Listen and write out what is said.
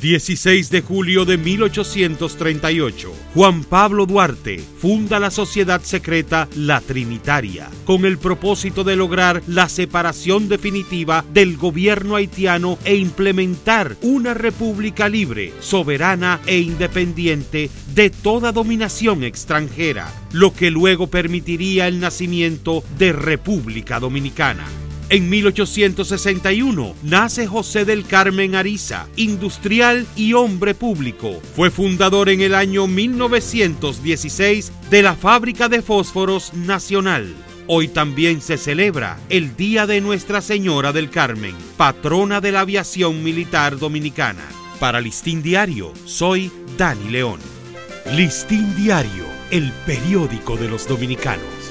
16 de julio de 1838, Juan Pablo Duarte funda la sociedad secreta La Trinitaria, con el propósito de lograr la separación definitiva del gobierno haitiano e implementar una república libre, soberana e independiente de toda dominación extranjera, lo que luego permitiría el nacimiento de República Dominicana. En 1861 nace José del Carmen Ariza, industrial y hombre público. Fue fundador en el año 1916 de la Fábrica de Fósforos Nacional. Hoy también se celebra el Día de Nuestra Señora del Carmen, patrona de la aviación militar dominicana. Para Listín Diario, soy Dani León. Listín Diario, el periódico de los dominicanos